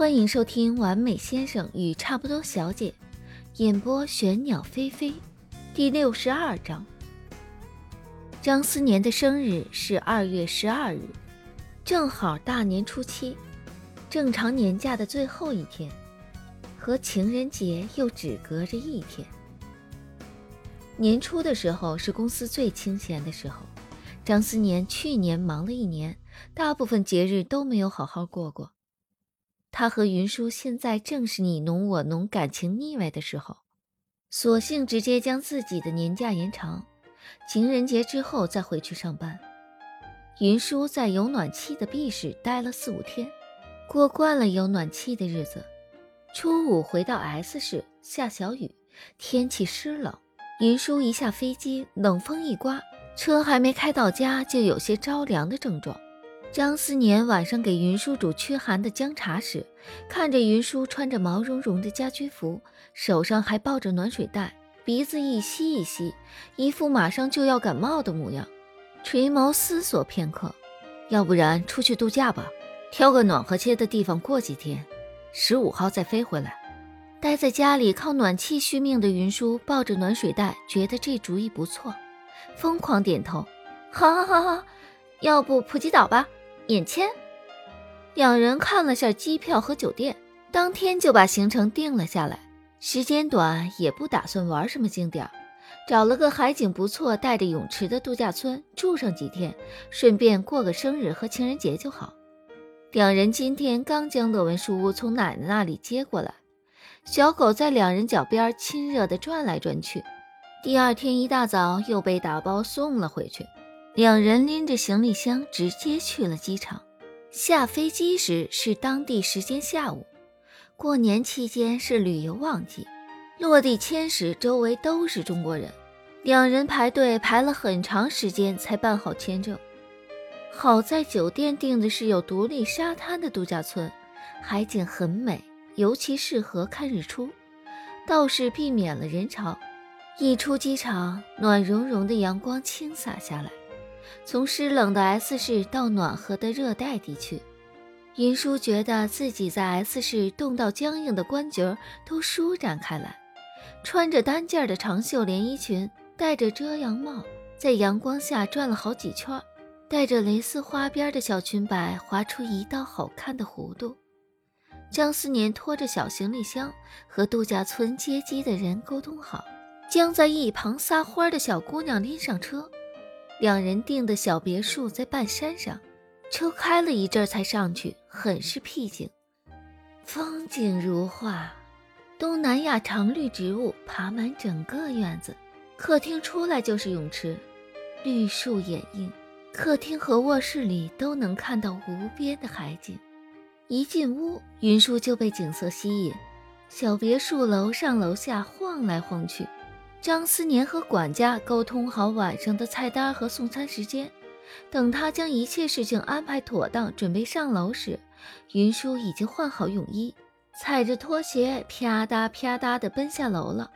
欢迎收听《完美先生与差不多小姐》，演播玄鸟飞飞，第六十二章。张思年的生日是二月十二日，正好大年初七，正常年假的最后一天，和情人节又只隔着一天。年初的时候是公司最清闲的时候，张思年去年忙了一年，大部分节日都没有好好过过。他和云舒现在正是你侬我侬、感情腻歪的时候，索性直接将自己的年假延长，情人节之后再回去上班。云舒在有暖气的 B 市待了四五天，过惯了有暖气的日子。初五回到 S 市，下小雨，天气湿冷。云舒一下飞机，冷风一刮，车还没开到家，就有些着凉的症状。张思年晚上给云舒煮驱寒的姜茶时，看着云舒穿着毛茸茸的家居服，手上还抱着暖水袋，鼻子一吸一吸，一副马上就要感冒的模样，垂眸思索片刻，要不然出去度假吧，挑个暖和些的地方过几天，十五号再飞回来。待在家里靠暖气续命的云舒抱着暖水袋，觉得这主意不错，疯狂点头，好好好好，要不普吉岛吧。免签，两人看了下机票和酒店，当天就把行程定了下来。时间短，也不打算玩什么景点，找了个海景不错、带着泳池的度假村住上几天，顺便过个生日和情人节就好。两人今天刚将乐文书屋从奶奶那里接过来，小狗在两人脚边亲热地转来转去。第二天一大早又被打包送了回去。两人拎着行李箱直接去了机场。下飞机时是当地时间下午，过年期间是旅游旺季。落地签时，周围都是中国人，两人排队排了很长时间才办好签证。好在酒店订的是有独立沙滩的度假村，海景很美，尤其适合看日出，倒是避免了人潮。一出机场，暖融融的阳光倾洒下来。从湿冷的 S 市到暖和的热带地区，云舒觉得自己在 S 市冻到僵硬的关节都舒展开来。穿着单件的长袖连衣裙，戴着遮阳帽，在阳光下转了好几圈，带着蕾丝花边的小裙摆划出一道好看的弧度。张思年拖着小行李箱和度假村接机的人沟通好，将在一旁撒欢的小姑娘拎上车。两人订的小别墅在半山上，车开了一阵才上去，很是僻静，风景如画。东南亚常绿植物爬满整个院子，客厅出来就是泳池，绿树掩映，客厅和卧室里都能看到无边的海景。一进屋，云舒就被景色吸引，小别墅楼上楼下晃来晃去。张思年和管家沟通好晚上的菜单和送餐时间，等他将一切事情安排妥当，准备上楼时，云舒已经换好泳衣，踩着拖鞋啪嗒啪嗒地奔下楼了。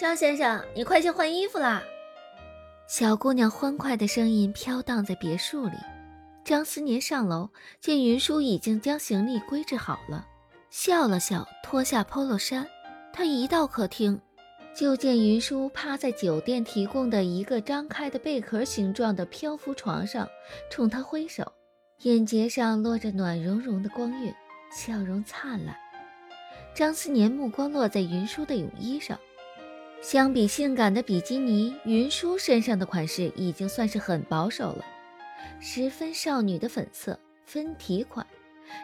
张先生，你快去换衣服啦！小姑娘欢快的声音飘荡在别墅里。张思年上楼，见云舒已经将行李归置好了，笑了笑，脱下 polo 衫。他一到客厅。就见云舒趴在酒店提供的一个张开的贝壳形状的漂浮床上，冲他挥手，眼睫上落着暖融融的光晕，笑容灿烂。张思年目光落在云舒的泳衣上，相比性感的比基尼，云舒身上的款式已经算是很保守了，十分少女的粉色分体款，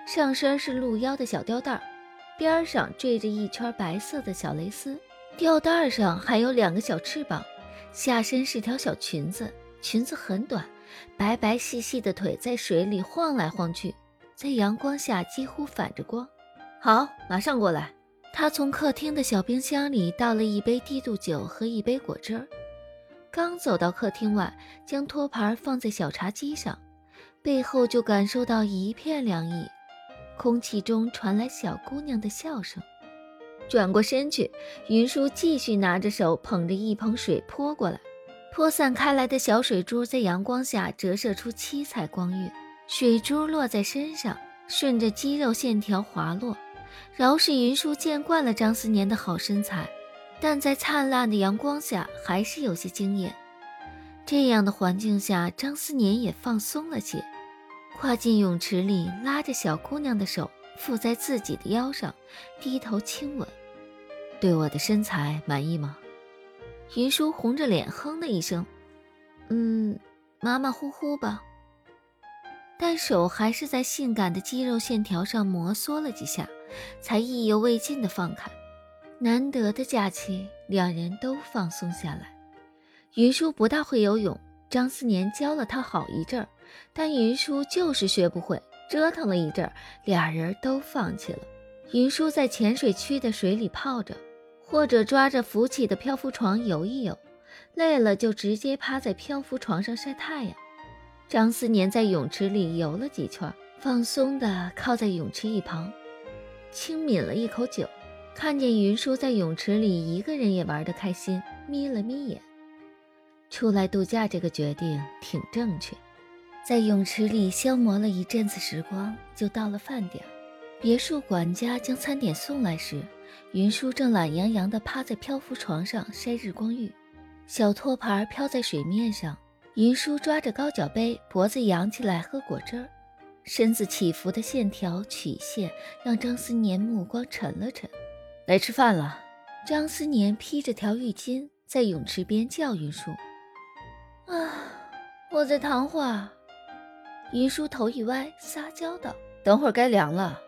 上身是露腰的小吊带，边上缀着一圈白色的小蕾丝。吊带上还有两个小翅膀，下身是条小裙子，裙子很短，白白细细的腿在水里晃来晃去，在阳光下几乎反着光。好，马上过来。他从客厅的小冰箱里倒了一杯低度酒和一杯果汁儿，刚走到客厅外，将托盘放在小茶几上，背后就感受到一片凉意，空气中传来小姑娘的笑声。转过身去，云舒继续拿着手捧着一盆水泼过来，泼散开来的小水珠在阳光下折射出七彩光晕，水珠落在身上，顺着肌肉线条滑落，饶是云舒见惯了张思年的好身材，但在灿烂的阳光下还是有些惊艳。这样的环境下，张思年也放松了些，跨进泳池里，拉着小姑娘的手附在自己的腰上，低头亲吻。对我的身材满意吗？云舒红着脸哼了一声：“嗯，马马虎虎吧。”但手还是在性感的肌肉线条上摩挲了几下，才意犹未尽地放开。难得的假期，两人都放松下来。云舒不大会游泳，张思年教了他好一阵儿，但云舒就是学不会。折腾了一阵儿，俩人都放弃了。云舒在浅水区的水里泡着，或者抓着浮起的漂浮床游一游，累了就直接趴在漂浮床上晒太阳。张思年在泳池里游了几圈，放松地靠在泳池一旁，轻抿了一口酒，看见云舒在泳池里一个人也玩得开心，眯了眯眼。出来度假这个决定挺正确。在泳池里消磨了一阵子时光，就到了饭点。别墅管家将餐点送来时，云舒正懒洋洋地趴在漂浮床上晒日光浴，小托盘飘在水面上。云舒抓着高脚杯，脖子扬起来喝果汁儿，身子起伏的线条曲线让张思年目光沉了沉。来吃饭了。张思年披着条浴巾在泳池边叫云舒：“啊，我在躺会儿。”云舒头一歪，撒娇道：“等会儿该凉了。”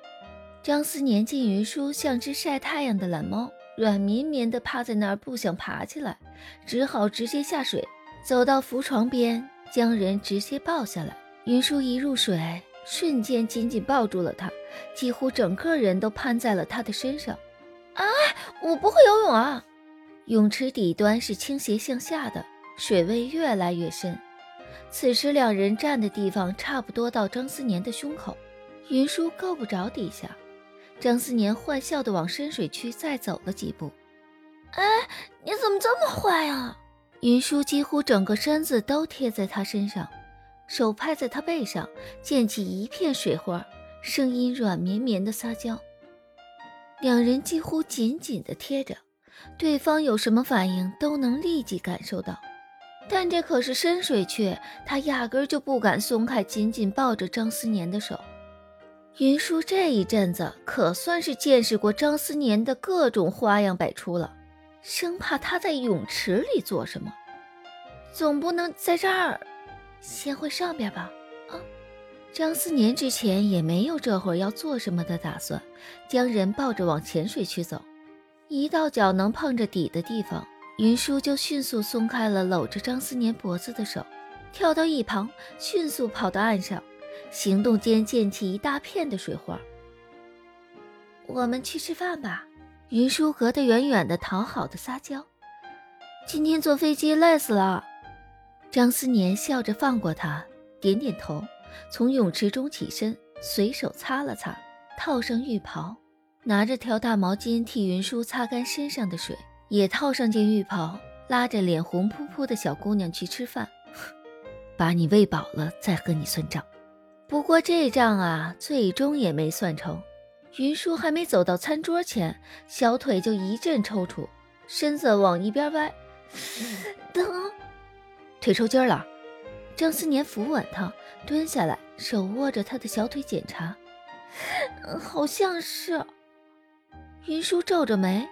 张思年见云舒像只晒太阳的懒猫，软绵绵的趴在那儿不想爬起来，只好直接下水。走到浮床边，将人直接抱下来。云舒一入水，瞬间紧紧抱住了他，几乎整个人都攀在了他的身上。啊，我不会游泳啊！泳池底端是倾斜向下的，水位越来越深。此时两人站的地方差不多到张思年的胸口，云舒够不着底下。张思年坏笑的往深水区再走了几步。哎，你怎么这么坏啊？云舒几乎整个身子都贴在他身上，手拍在他背上，溅起一片水花，声音软绵绵的撒娇。两人几乎紧紧的贴着，对方有什么反应都能立即感受到。但这可是深水区，他压根就不敢松开紧紧抱着张思年的手。云舒这一阵子可算是见识过张思年的各种花样百出了。生怕他在泳池里做什么，总不能在这儿，先回上边吧？啊！张思年之前也没有这会儿要做什么的打算，将人抱着往浅水区走。一到脚能碰着底的地方，云舒就迅速松开了搂着张思年脖子的手，跳到一旁，迅速跑到岸上，行动间溅起一大片的水花。我们去吃饭吧。云舒隔得远远的，讨好的撒娇。今天坐飞机累死了。张思年笑着放过他，点点头，从泳池中起身，随手擦了擦，套上浴袍，拿着条大毛巾替云舒擦干身上的水，也套上件浴袍，拉着脸红扑扑的小姑娘去吃饭。把你喂饱了再和你算账。不过这账啊，最终也没算成。云舒还没走到餐桌前，小腿就一阵抽搐，身子往一边歪，疼，腿抽筋了。张思年扶稳他，蹲下来，手握着他的小腿检查，好像是。云舒皱着眉，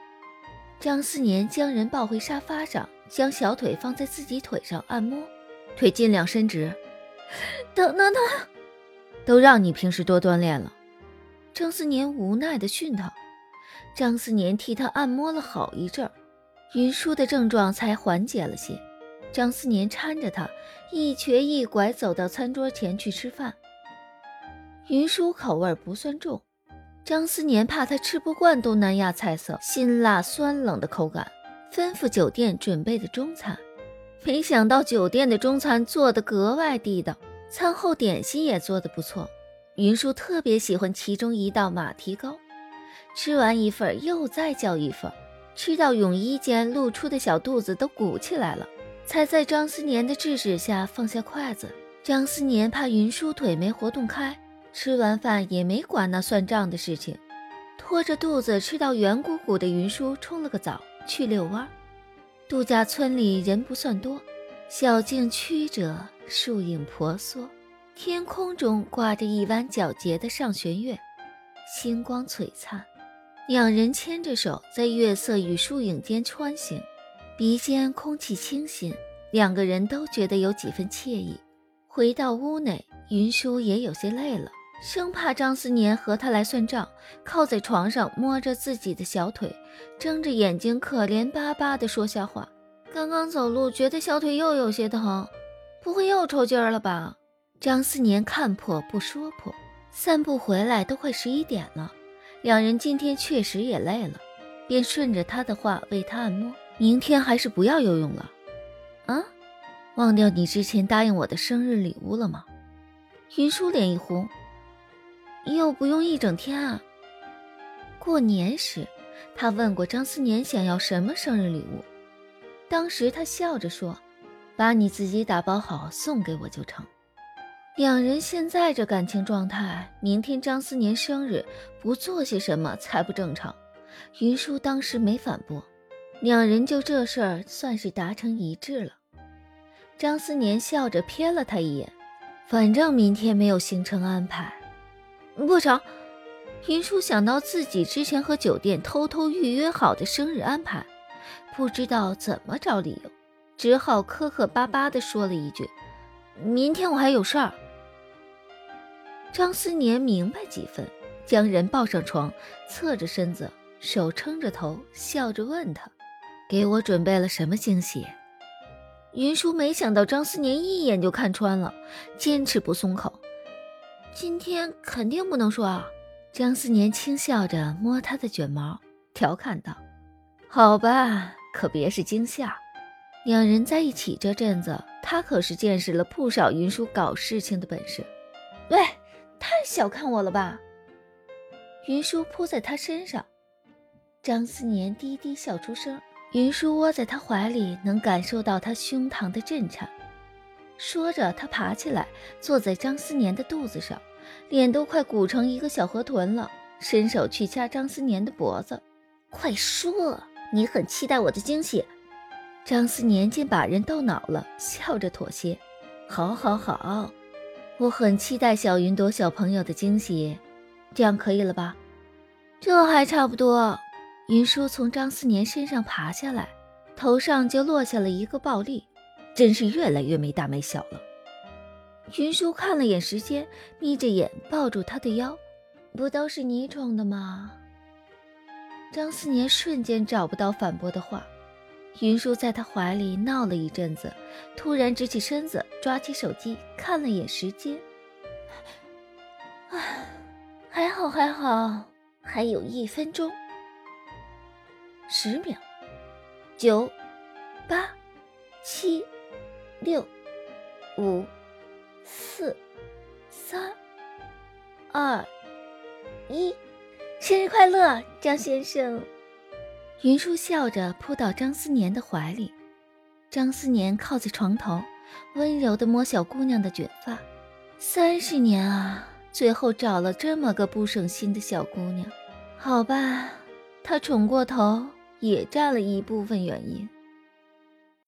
张思年将人抱回沙发上，将小腿放在自己腿上按摩，腿尽量伸直，疼疼疼，都让你平时多锻炼了。张思年无奈地训他，张思年替他按摩了好一阵儿，云舒的症状才缓解了些。张思年搀着他，一瘸一拐走到餐桌前去吃饭。云舒口味不算重，张思年怕他吃不惯东南亚菜色，辛辣酸冷的口感，吩咐酒店准备的中餐。没想到酒店的中餐做的格外地道，餐后点心也做的不错。云舒特别喜欢其中一道马蹄糕，吃完一份又再叫一份，吃到泳衣间露出的小肚子都鼓起来了，才在张思年的制止下放下筷子。张思年怕云舒腿没活动开，吃完饭也没管那算账的事情，拖着肚子吃到圆鼓鼓的云舒冲了个澡，去遛弯。度假村里人不算多，小径曲折，树影婆娑，天空中挂着一弯皎洁的上弦月，星光璀璨。两人牵着手在月色与树影间穿行，鼻尖空气清新，两个人都觉得有几分惬意。回到屋内，云舒也有些累了，生怕张思年和他来算账，靠在床上摸着自己的小腿，睁着眼睛可怜巴巴地说瞎话。刚刚走路觉得小腿又有些疼，不会又抽筋了吧？张思年看破不说破，散步回来都快十一点了。两人今天确实也累了，便顺着他的话为他按摩。明天还是不要游泳了。啊，忘掉你之前答应我的生日礼物了吗？云舒脸一红，又不用一整天啊。过年时，他问过张思年想要什么生日礼物，当时他笑着说：“把你自己打包好送给我就成。”两人现在这感情状态，明天张思年生日不做些什么才不正常。云舒当时没反驳，两人就这事儿算是达成一致了。张思年笑着瞥了他一眼，反正明天没有行程安排，不成。云舒想到自己之前和酒店偷偷预约好的生日安排，不知道怎么找理由，只好磕磕巴巴地说了一句：“明天我还有事儿。”张思年明白几分，将人抱上床，侧着身子，手撑着头，笑着问他：“给我准备了什么惊喜？”云舒没想到张思年一眼就看穿了，坚持不松口：“今天肯定不能说啊。”张思年轻笑着摸他的卷毛，调侃道：“好吧，可别是惊吓。”两人在一起这阵子，他可是见识了不少云舒搞事情的本事。喂！太小看我了吧！云舒扑在他身上，张思年低低笑出声。云舒窝在他怀里，能感受到他胸膛的震颤。说着，他爬起来，坐在张思年的肚子上，脸都快鼓成一个小河豚了，伸手去掐张思年的脖子。快说，你很期待我的惊喜？张思年见把人逗恼了，笑着妥协。好，好，好。我很期待小云朵小朋友的惊喜，这样可以了吧？这还差不多。云舒从张思年身上爬下来，头上就落下了一个暴栗，真是越来越没大没小了。云舒看了眼时间，眯着眼抱住他的腰，不都是你宠的吗？张思年瞬间找不到反驳的话。云舒在他怀里闹了一阵子，突然直起身子，抓起手机看了眼时间。啊，还好还好，还有一分钟。十秒，九，八，七，六，五，四，三，二，一，生日快乐，张先生！云舒笑着扑到张思年的怀里，张思年靠在床头，温柔地摸小姑娘的卷发。三十年啊，最后找了这么个不省心的小姑娘。好吧，他宠过头也占了一部分原因。